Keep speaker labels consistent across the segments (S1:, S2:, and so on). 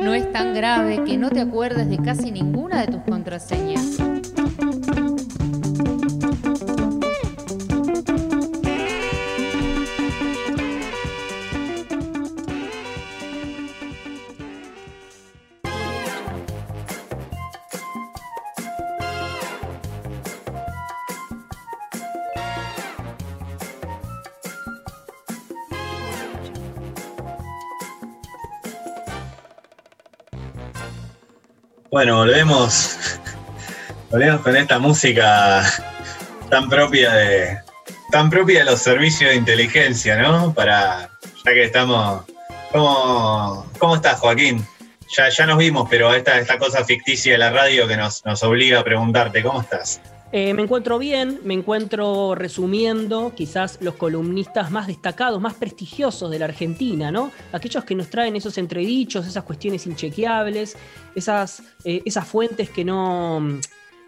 S1: No es tan grave que no te acuerdes de casi ninguna de tus contraseñas.
S2: Bueno, volvemos, volvemos con esta música tan propia de tan propia de los servicios de inteligencia, ¿no? Para ya que estamos, ¿cómo, cómo estás, Joaquín? Ya, ya nos vimos, pero esta, esta cosa ficticia de la radio que nos, nos obliga a preguntarte, ¿cómo estás?
S3: Eh, me encuentro bien, me encuentro resumiendo quizás los columnistas más destacados, más prestigiosos de la Argentina, ¿no? Aquellos que nos traen esos entredichos, esas cuestiones inchequeables, esas, eh, esas fuentes que no,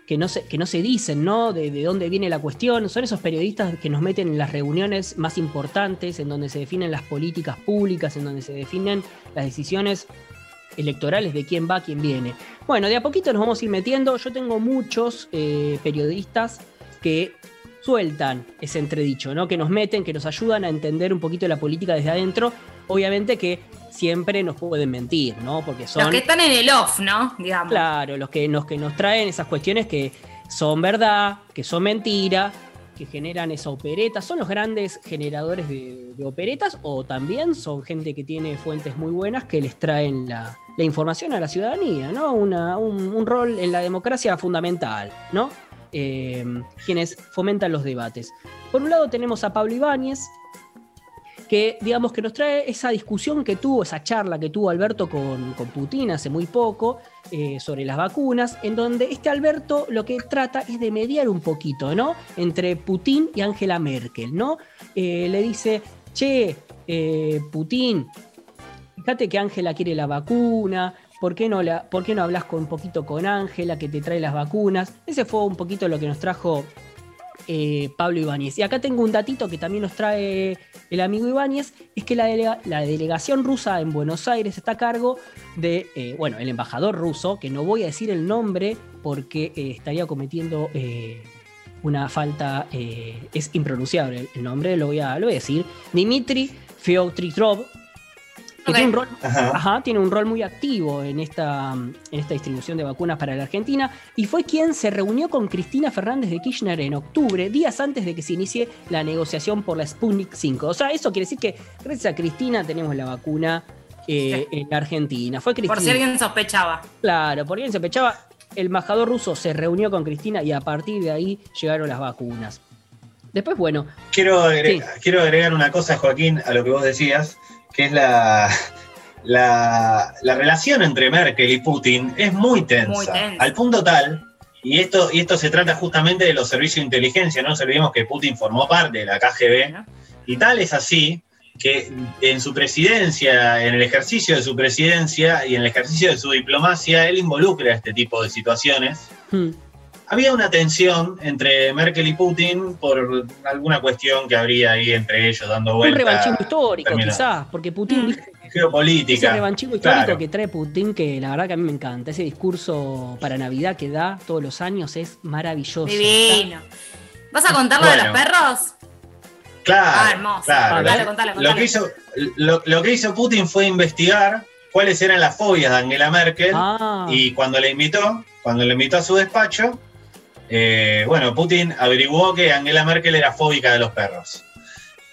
S3: que no, se, que no se dicen, ¿no? De, de, dónde viene la cuestión. Son esos periodistas que nos meten en las reuniones más importantes, en donde se definen las políticas públicas, en donde se definen las decisiones electorales de quién va, quién viene. Bueno, de a poquito nos vamos a ir metiendo. Yo tengo muchos eh, periodistas que sueltan ese entredicho, ¿no? Que nos meten, que nos ayudan a entender un poquito la política desde adentro. Obviamente que siempre nos pueden mentir, ¿no? Porque son.
S4: Los que están en el off, ¿no? Digamos.
S3: Claro, los que, los que nos traen esas cuestiones que son verdad, que son mentira, generan esa opereta. ¿Son los grandes generadores de, de, operetas o también son gente que tiene fuentes muy buenas que les traen la, información a la ciudadanía, ¿no? Un, rol en la democracia fundamental, ¿no? Eh, quienes fomentan los debates. Por un lado tenemos a Pablo Ibáñez, que digamos que nos trae esa discusión que tuvo, esa charla que tuvo Alberto con, con Putin hace muy poco eh, sobre las vacunas, en donde este Alberto lo que trata es de mediar un poquito, ¿no? Entre Putin y Angela Merkel, ¿no? Eh, le dice, che, eh, Putin, fíjate que Ángela quiere la vacuna, ¿por qué, no la, ¿por qué no hablas con, un poquito con Ángela que te trae las vacunas? Ese fue un poquito lo que nos trajo eh, Pablo Ibáñez. Y acá tengo un datito que también nos trae el amigo Ibáñez, es que la, delega, la delegación rusa en Buenos Aires está a cargo de, eh, bueno, el embajador ruso, que no voy a decir el nombre porque eh, estaría cometiendo una falta, es impronunciable el nombre, lo voy a, lo decir, Dimitri Feotritrov, que tiene, un rol, ajá. Ajá, tiene un rol muy activo en esta, en esta distribución de vacunas para la Argentina y fue quien se reunió con Cristina Fernández de Kirchner en octubre, días antes de que se inicie la negociación por la Sputnik 5. O sea, eso quiere decir que gracias a Cristina tenemos la vacuna eh, sí. en Argentina. Fue Cristina.
S4: Por si alguien sospechaba.
S3: Claro, por si alguien sospechaba, el embajador ruso se reunió con Cristina y a partir de ahí llegaron las vacunas. Después, bueno.
S2: Quiero agregar, sí. quiero agregar una cosa, Joaquín, a lo que vos decías que es la, la, la, relación entre Merkel y Putin es muy tensa, muy tensa, al punto tal, y esto, y esto se trata justamente de los servicios de inteligencia, no nos olvidemos que Putin formó parte de la KGB, y tal es así que en su presidencia, en el ejercicio de su presidencia y en el ejercicio de su diplomacia, él involucra este tipo de situaciones. Hmm había una tensión entre Merkel y Putin por alguna cuestión que habría ahí entre ellos dando vueltas.
S3: Un revanchismo histórico, quizás, porque Putin.
S2: Mm. Geopolítica.
S3: Ese revanchismo histórico claro. que trae Putin, que la verdad que a mí me encanta. Ese discurso para Navidad que da todos los años es maravilloso.
S4: Divino. ¿Vas a contar lo bueno. de los perros?
S2: Claro. Ah, hermoso. Claro. Contale, contale, contale. Lo, que hizo, lo, lo que hizo Putin fue investigar cuáles eran las fobias de Angela Merkel ah. y cuando le invitó, cuando le invitó a su despacho, eh, bueno, Putin averiguó que Angela Merkel era fóbica de los perros.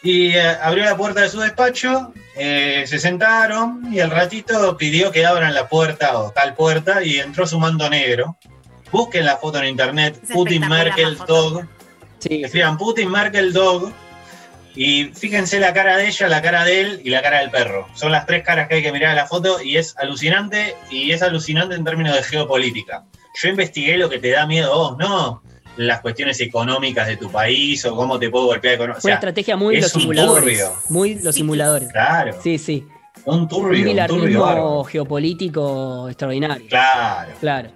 S2: Y eh, abrió la puerta de su despacho, eh, se sentaron y al ratito pidió que abran la puerta o tal puerta y entró su mando negro. Busquen la foto en internet, es Putin Merkel Dog. Sí. Escriban Putin Merkel Dog y fíjense la cara de ella, la cara de él y la cara del perro. Son las tres caras que hay que mirar en la foto y es alucinante y es alucinante en términos de geopolítica yo investigué lo que te da miedo a vos, no las cuestiones económicas de tu país o cómo te puedo golpear económicamente.
S3: Una estrategia muy los simuladores. Muy los simuladores.
S2: Claro.
S3: Sí, sí.
S2: Un turbio.
S3: Un, un turbio geopolítico extraordinario.
S2: Claro.
S3: Claro.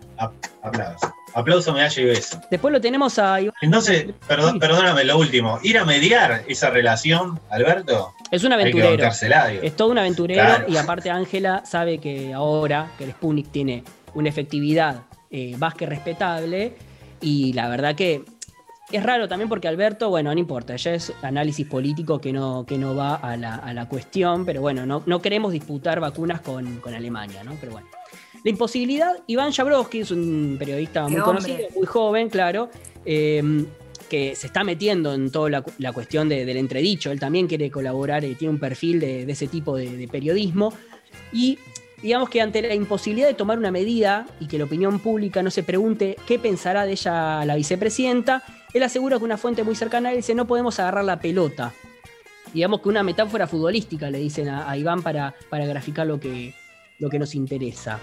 S2: Aplausos. Aplauso, medalla y beso.
S3: Después lo tenemos a
S2: Entonces, perdóname, lo último. Ir a mediar esa relación, Alberto.
S3: Es un aventurero. Es todo un aventurero y aparte Ángela sabe que ahora que el Sputnik tiene una efectividad eh, más que respetable y la verdad que es raro también porque Alberto, bueno, no importa, ya es análisis político que no, que no va a la, cuestión, pero bueno, no, no, queremos disputar vacunas con, con Alemania, ¿no? Pero bueno. La imposibilidad, Iván Jabrowski es un periodista muy conocido, muy joven, claro, em, que se está metiendo en toda la, cuestión del entredicho. Él también quiere colaborar, y tiene un perfil de, ese tipo de, periodismo. Y digamos que ante la imposibilidad de tomar una medida y que la opinión pública no se pregunte qué pensará de ella la vicepresidenta, él asegura que una fuente muy cercana a él dice no podemos agarrar la pelota. Digamos que una metáfora futbolística le dicen a, Iván para, para graficar lo que, lo que nos interesa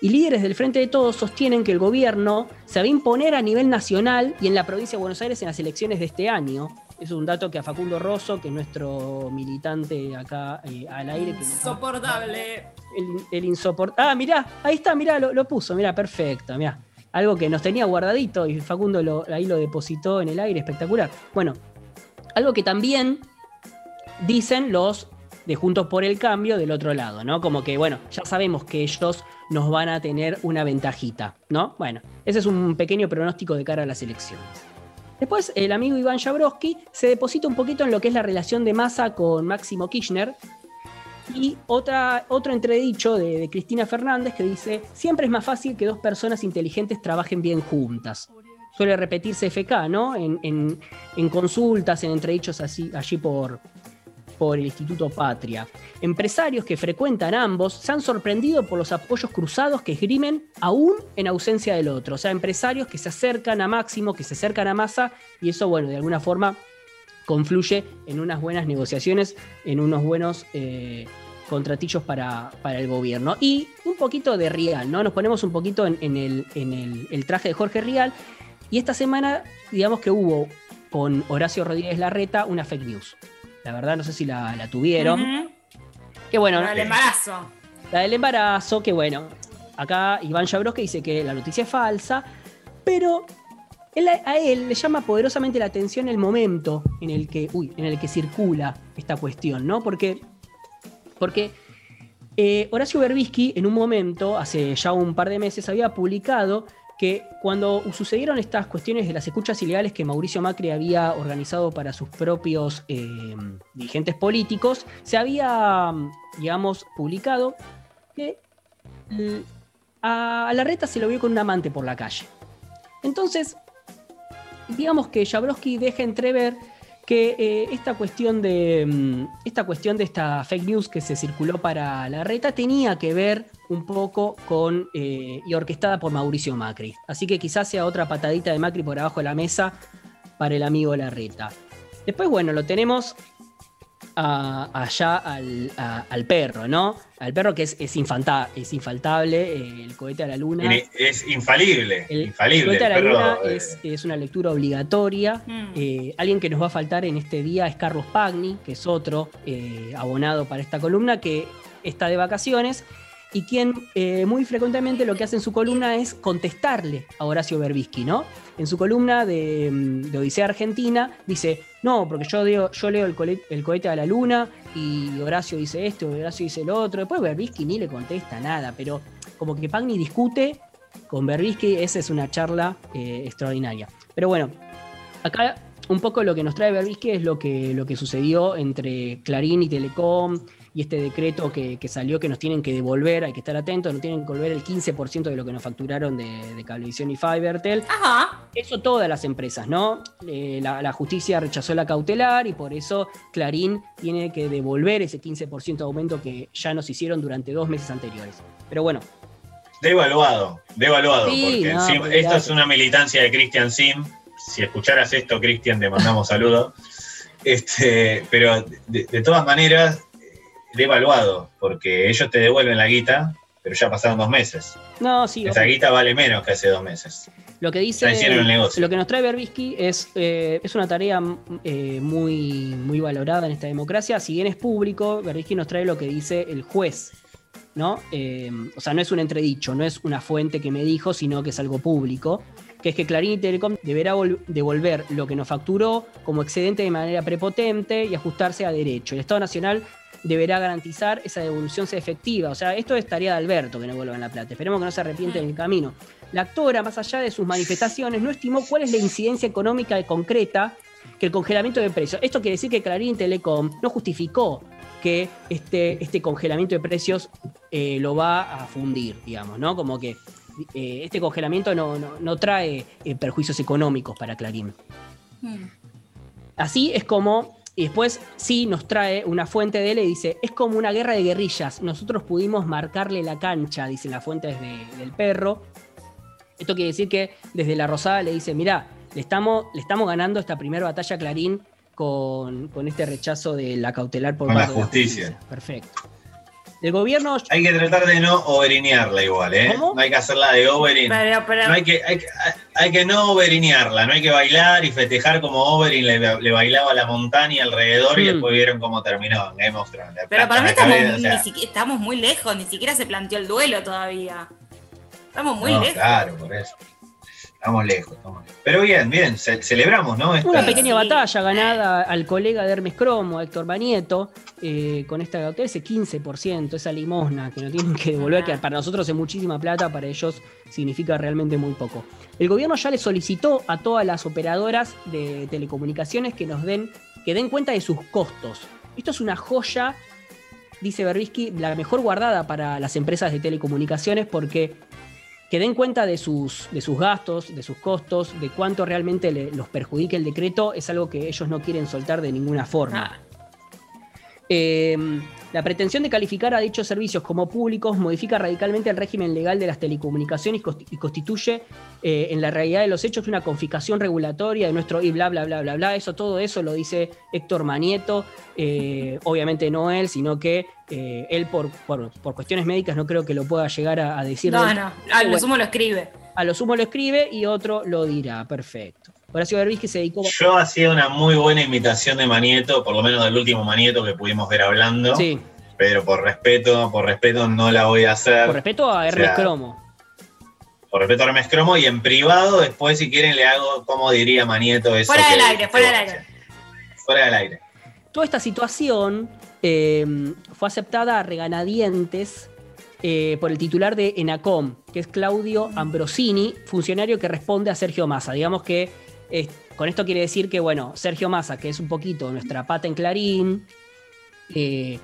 S3: y líderes del Frente de Todos sostienen que el gobierno se va a imponer a nivel nacional y en la provincia de Buenos Aires en las elecciones de este año. Es un dato que a Facundo Rosso, que es nuestro militante acá eh, al aire.
S4: Insoportable.
S3: El, insoportable. Ah, mirá, ahí está, mirá, lo, puso, mirá, perfecto, mirá. Algo que nos tenía guardadito y Facundo ahí lo depositó en el aire, espectacular. Bueno, algo que también dicen los de Juntos por el Cambio del otro lado, ¿no? Como que, bueno, ya sabemos que ellos nos van a tener una ventajita, ¿no? Bueno, ese es un pequeño pronóstico de cara a las elecciones. Después, el amigo Iván Jabrowski se deposita un poquito en lo que es la relación de Massa con Máximo Kirchner. Y otra, otro entredicho de, Cristina Fernández que dice, siempre es más fácil que dos personas inteligentes trabajen bien juntas. Suele repetirse FK, ¿no? En, en consultas, en entredichos así, allí por, por el Instituto Patria. Empresarios que frecuentan ambos se han sorprendido por los apoyos cruzados que esgrimen aún en ausencia del otro. O sea, empresarios que se acercan a Máximo, que se acercan a Massa, y eso, bueno, de alguna forma confluye en unas buenas negociaciones, en unos buenos eh, contratillos para, el gobierno. Y un poquito de Rial, ¿no? Nos ponemos un poquito en, el, el traje de Jorge Rial. Y esta semana, digamos que hubo con Horacio Rodríguez Larreta una fake news. La verdad, no sé si la, tuvieron.
S4: Qué bueno. La del embarazo.
S3: La del embarazo, que bueno. Acá Iván Jabrowski dice que la noticia es falsa, pero a él le llama poderosamente la atención el momento en el que, en el que circula esta cuestión, ¿no? Porque, porque eh, Horacio Berbisky en un momento, hace ya un par de meses, había publicado que cuando sucedieron estas cuestiones de las escuchas ilegales que Mauricio Macri había organizado para sus propios eh, dirigentes políticos, se había, digamos, publicado que a, la reta se lo vio con un amante por la calle. Entonces, digamos que Jabrowski deja entrever que eh, esta, cuestión de, mm, esta cuestión de esta fake news que se circuló para la reta tenía que ver un poco con eh, y orquestada por Mauricio Macri. Así que quizás sea otra patadita de Macri por abajo de la mesa para el amigo Larreta. Después, bueno, lo tenemos allá al, perro, ¿no? Al perro que es, es, es infaltable, eh, el cohete a la luna.
S2: Es infalible. El, infalible,
S3: cohete a la luna es, una lectura obligatoria. Mm. Eh, alguien que nos va a faltar en este día es Carlos Pagni, que es otro eh, abonado para esta columna, que está de vacaciones y quien muy frecuentemente lo que hace en su columna es contestarle a Horacio Berbisky, ¿no? En su columna de, de Odisea Argentina dice, no, porque yo, digo, yo leo el, cohete a la luna y Horacio dice esto, Horacio dice lo otro. Después Berbisky ni le contesta nada, pero como que Pagni discute con Berbisky, esa es una charla eh, extraordinaria. Pero bueno, acá un poco lo que nos trae Berbisky es lo que, lo que sucedió entre Clarín y Telecom, y este decreto que, salió que nos tienen que devolver, hay que estar atentos, nos tienen que devolver el 15% de lo que nos facturaron de, Cablevisión y Fibertel. Ajá. Eso todas las empresas, ¿no? Eh, la, justicia rechazó la cautelar y por eso Clarín tiene que devolver ese 15% de aumento que ya nos hicieron durante dos meses anteriores. Pero bueno.
S2: Devaluado, devaluado, porque esto es una militancia de Christian Sim. Si escucharas esto, Cristian, te mandamos saludos. Este, pero de, todas maneras, devaluado, porque ellos te devuelven la guita, pero ya pasaron dos meses.
S3: No, sí.
S2: Esa guita vale menos que hace dos meses.
S3: Lo que dice, lo que nos trae Berbisky es, eh, es una tarea eh, muy, muy valorada en esta democracia. Si bien es público, Berbisky nos trae lo que dice el juez ¿no? Eh, o sea, no es un entredicho, no es una fuente que me dijo, sino que es algo público, que es que Clarín y Telecom deberá devolver lo que nos facturó como excedente de manera prepotente y ajustarse a derecho. El Estado Nacional deberá garantizar esa devolución efectiva. O sea, esto es tarea de Alberto que no vuelvan la plata. Esperemos que no se arrepiente en el camino. La actora, más allá de sus manifestaciones, no estimó cuál es la incidencia económica concreta que el congelamiento de precios. Esto quiere decir que Clarín Telecom no justificó que este, este congelamiento de precios eh, lo va a fundir, digamos, ¿no? Como que eh, este congelamiento no, trae eh, perjuicios económicos para Clarín. Hmm. Así es como y después sí nos trae una fuente de él y dice, es como una guerra de guerrillas. Nosotros pudimos marcarle la cancha, dice la fuente desde, del perro. Esto quiere decir que desde la Rosada le dice, mira, le estamos, le estamos ganando esta primera batalla a Clarín con, este rechazo de la cautelar por
S2: la justicia.
S3: Perfecto. El gobierno.
S2: Hay que tratar de no overinearla igual, ¿eh? ¿Cómo? No hay que hacerla de overin. No hay que, hay, que no overinearla, no hay que bailar y festejar como Overin le, bailaba la montaña alrededor y mm. después vieron cómo terminó en Game of Thrones.
S4: Pero para mí estamos, estamos muy lejos, ni siquiera se planteó el duelo todavía. Estamos muy lejos.
S2: Claro, por eso. Estamos lejos, estamos lejos. Pero bien, bien, celebramos, ¿no?
S3: Una pequeña batalla ganada al colega de Hermes Cromo, Héctor Banieto, eh, con esta ese 15%, esa limosna que no tienen que devolver, que para nosotros es muchísima plata, para ellos significa realmente muy poco. El gobierno ya le solicitó a todas las operadoras de telecomunicaciones que nos den, que den cuenta de sus costos. Esto es una joya, dice Berbisky, la mejor guardada para las empresas de telecomunicaciones porque que den cuenta de sus, de sus gastos, de sus costos, de cuánto realmente los perjudica el decreto, es algo que ellos no quieren soltar de ninguna forma. Ah. Em, la pretensión de calificar a dichos servicios como públicos modifica radicalmente el régimen legal de las telecomunicaciones y constituye eh, en la realidad de los hechos una confiscación regulatoria de nuestro y bla bla bla bla bla. Eso, todo eso lo dice Héctor Manieto, eh, obviamente no él, sino que eh, él por, por, cuestiones médicas no creo que lo pueda llegar a, decir.
S4: No, no, a lo sumo lo escribe.
S3: A lo sumo lo escribe y otro lo dirá, perfecto. Horacio que se dedicó.
S2: Yo hacía una muy buena imitación de Manieto, por lo menos del último Manieto que pudimos ver hablando. Sí. Pero por respeto, por respeto no la voy a hacer.
S3: Por respeto a Hermes Cromo.
S2: Por respeto a Hermes Cromo y en privado, después, si quieren, le hago como diría Manieto eso.
S4: Fuera del aire, fuera del aire.
S2: Fuera del aire.
S3: Toda esta situación eh, fue aceptada a reganadientes eh, por el titular de ENACOM, que es Claudio Ambrosini, funcionario que responde a Sergio Massa. Digamos que con esto quiere decir que, bueno, Sergio Massa, que es un poquito nuestra pata en Clarín, eh,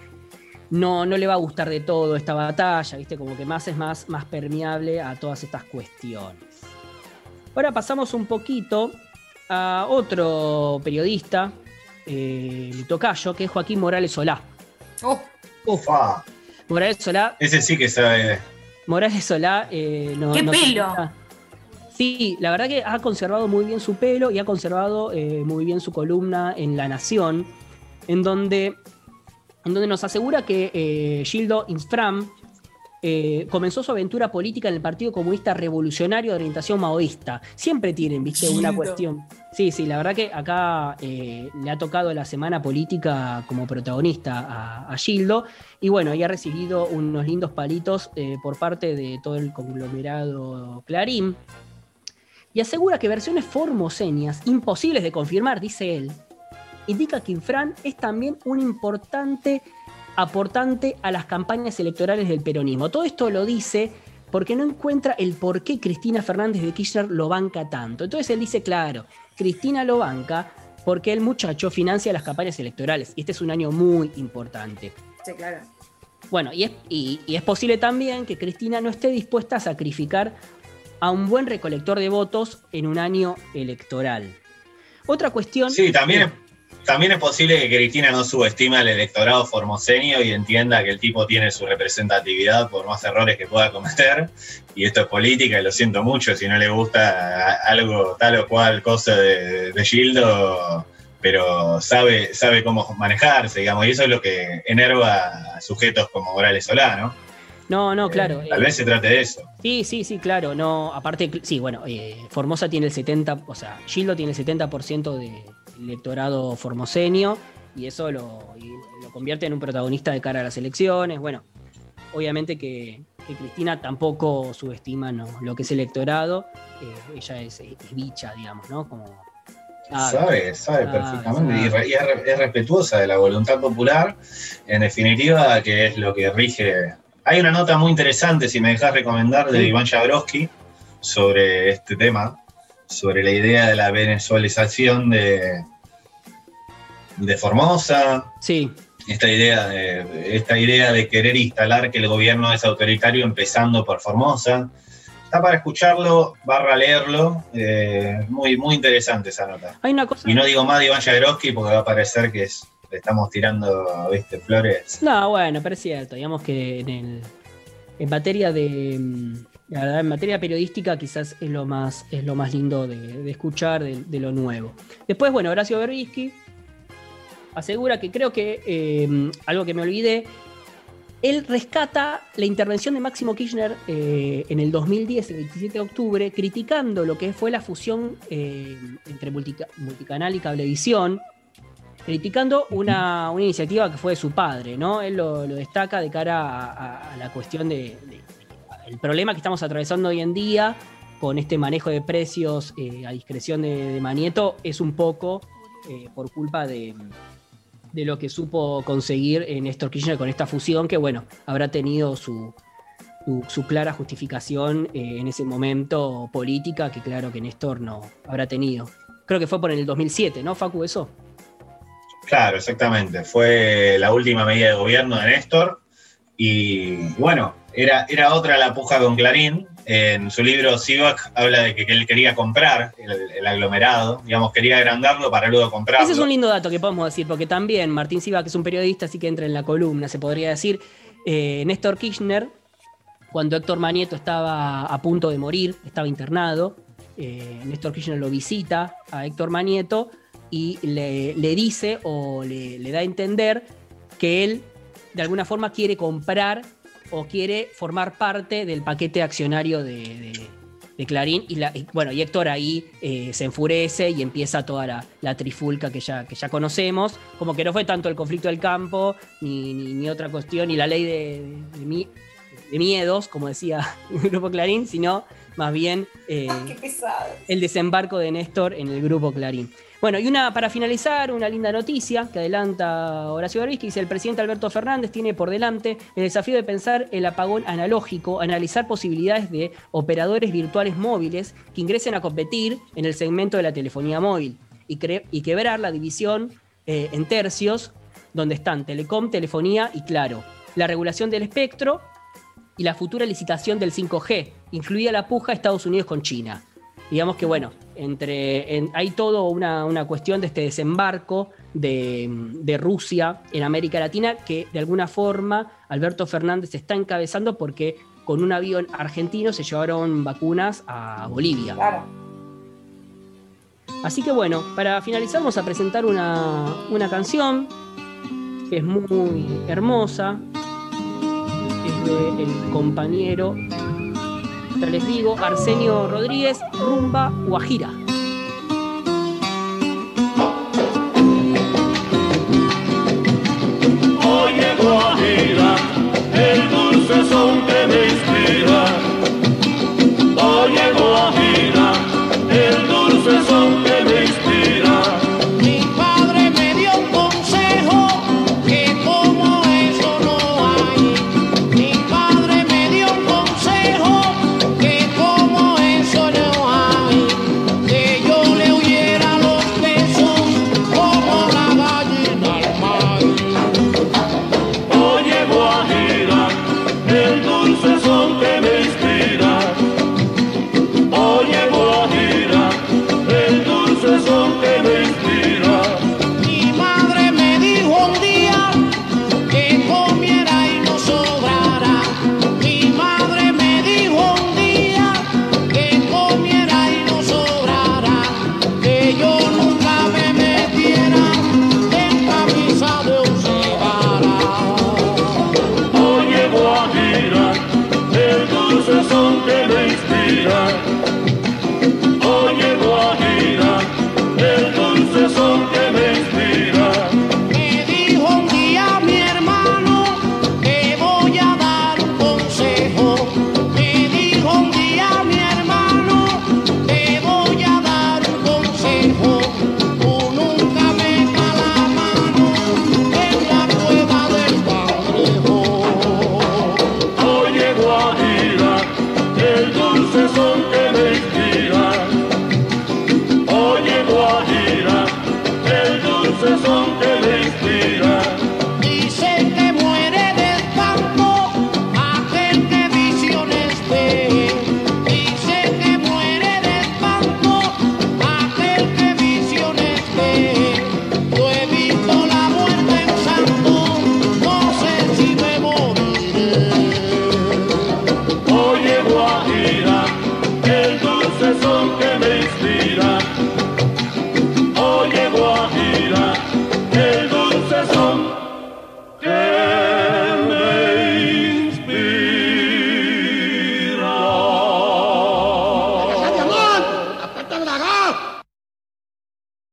S3: no, no le va a gustar de todo esta batalla, ¿viste? Como que más es más, más permeable a todas estas cuestiones. Ahora pasamos un poquito a otro periodista, eh, tocayo, que es Joaquín Morales Solá.
S2: Oh. Ufa.
S3: Morales Solá.
S2: Ese sí que sabe.
S3: Morales Solá. Eh, no,
S4: ¡Qué pelo!
S3: Sí, la verdad que ha conservado muy bien su pelo y ha conservado eh, muy bien su columna en La Nación, en donde, en donde nos asegura que eh, Gildo Infram eh, comenzó su aventura política en el Partido Comunista Revolucionario de orientación maoísta. Siempre tienen, viste, una cuestión. Sí, sí, la verdad que acá le ha tocado la semana política como protagonista a, Gildo. Y bueno, y ha recibido unos lindos palitos por parte de todo el conglomerado Clarín y asegura que versiones formoseñas, imposibles de confirmar, dice él, indica que Infran es también un importante aportante a las campañas electorales del peronismo. Todo esto lo dice porque no encuentra el por qué Cristina Fernández de Kirchner lo banca tanto. Entonces él dice, claro, Cristina lo banca porque el muchacho financia las campañas electorales. Y este es un año muy importante.
S4: Sí, claro.
S3: Bueno, y es, y es posible también que Cristina no esté dispuesta a sacrificar a un buen recolector de votos en un año electoral. Otra cuestión.
S2: Sí, también, es, también es posible que Cristina no subestime al electorado formoseño y entienda que el tipo tiene su representatividad por más errores que pueda cometer. Y esto es política, y lo siento mucho si no le gusta algo tal o cual cosa de, de Gildo pero sabe, sabe cómo manejarse, digamos, y eso es lo que enerva a sujetos como Morales Solá, ¿no?
S3: No, no, claro.
S2: Eh, tal vez se trate de eso.
S3: Sí, sí, sí, claro. No, aparte, sí, bueno, eh, Formosa tiene el 70, o sea, Gildo tiene el 70% de electorado formoseño y eso lo, lo, convierte en un protagonista de cara a las elecciones. Bueno, obviamente que, Cristina tampoco subestima lo que es electorado. Eh, ella es, bicha, digamos, ¿no? Como,
S2: sabe, sabe perfectamente Y, es, respetuosa de la voluntad popular, en definitiva, que es lo que rige. Hay una nota muy interesante, si me dejas recomendar, de Iván Jabrowski sobre este tema, sobre la idea de la venezuelización de, de Formosa.
S3: Sí.
S2: Esta idea, de, esta idea de querer instalar que el gobierno es autoritario empezando por Formosa. Está para escucharlo, barra leerlo. Eh, muy, muy interesante esa nota.
S3: Hay una cosa...
S2: Y no digo más de Iván Jagroski porque va a parecer que es, estamos tirando ¿viste, flores.
S3: No, bueno, pero es cierto. Digamos que en, en materia de la verdad, en materia periodística quizás es lo más, es lo más lindo de, escuchar de, lo nuevo. Después, bueno, Horacio Berbisky asegura que creo que, eh, algo que me olvidé, él rescata la intervención de Máximo Kirchner eh, en el 2010, el 27 de octubre, criticando lo que fue la fusión eh, entre multicanal y cablevisión, criticando una, iniciativa que fue de su padre, ¿no? Él lo, destaca de cara a, la cuestión de el problema que estamos atravesando hoy en día con este manejo de precios eh, a discreción de, Manieto es un poco eh, por culpa de, lo que supo conseguir Néstor Kirchner con esta fusión, que bueno, habrá tenido su, su, clara justificación eh, en ese momento política, que claro que Néstor no habrá tenido. Creo que fue por el 2007, ¿no, Facu, eso?
S2: Claro, exactamente. Fue la última medida de gobierno de Néstor. Y bueno, era, era otra la puja con Clarín. En su libro Sivak habla de que, él quería comprar el, aglomerado, digamos, quería agrandarlo para luego comprarlo.
S3: Ese es un lindo dato que podemos decir, porque también Martín Sivak es un periodista, así que entra en la columna, se podría decir. Eh, Néstor Kirchner, cuando Héctor Manieto estaba a punto de morir, estaba internado, eh, Néstor Kirchner lo visita a Héctor Manieto y le, dice o le, le da a entender que él de alguna forma quiere comprar o quiere formar parte del paquete accionario de, Clarín. Y, bueno, y Héctor ahí eh, se enfurece y empieza toda la, trifulca que ya, que ya conocemos. Como que no fue tanto el conflicto del campo, ni, otra cuestión, ni la ley de, miedos, como decía el grupo Clarín, sino más bien eh, el desembarco de Néstor en el grupo Clarín. Bueno, y una para finalizar, una linda noticia que adelanta Horacio Berbisky, dice el presidente Alberto Fernández tiene por delante el desafío de pensar el apagón analógico, analizar posibilidades de operadores virtuales móviles que ingresen a competir en el segmento de la telefonía móvil y, y quebrar la división eh, en tercios donde están Telecom, Telefonía y Claro. La regulación del espectro y la futura licitación del 5G, incluida la puja Estados Unidos con China digamos que bueno, entre, hay todo una, cuestión de este desembarco de, Rusia en América Latina que de alguna forma Alberto Fernández está encabezando porque con un avión argentino se llevaron vacunas a Bolivia. Claro. Así que bueno, para finalizar vamos a presentar una, una canción que es muy hermosa. Es de El compañero les digo, Arsenio Rodríguez, Rumba Guajira.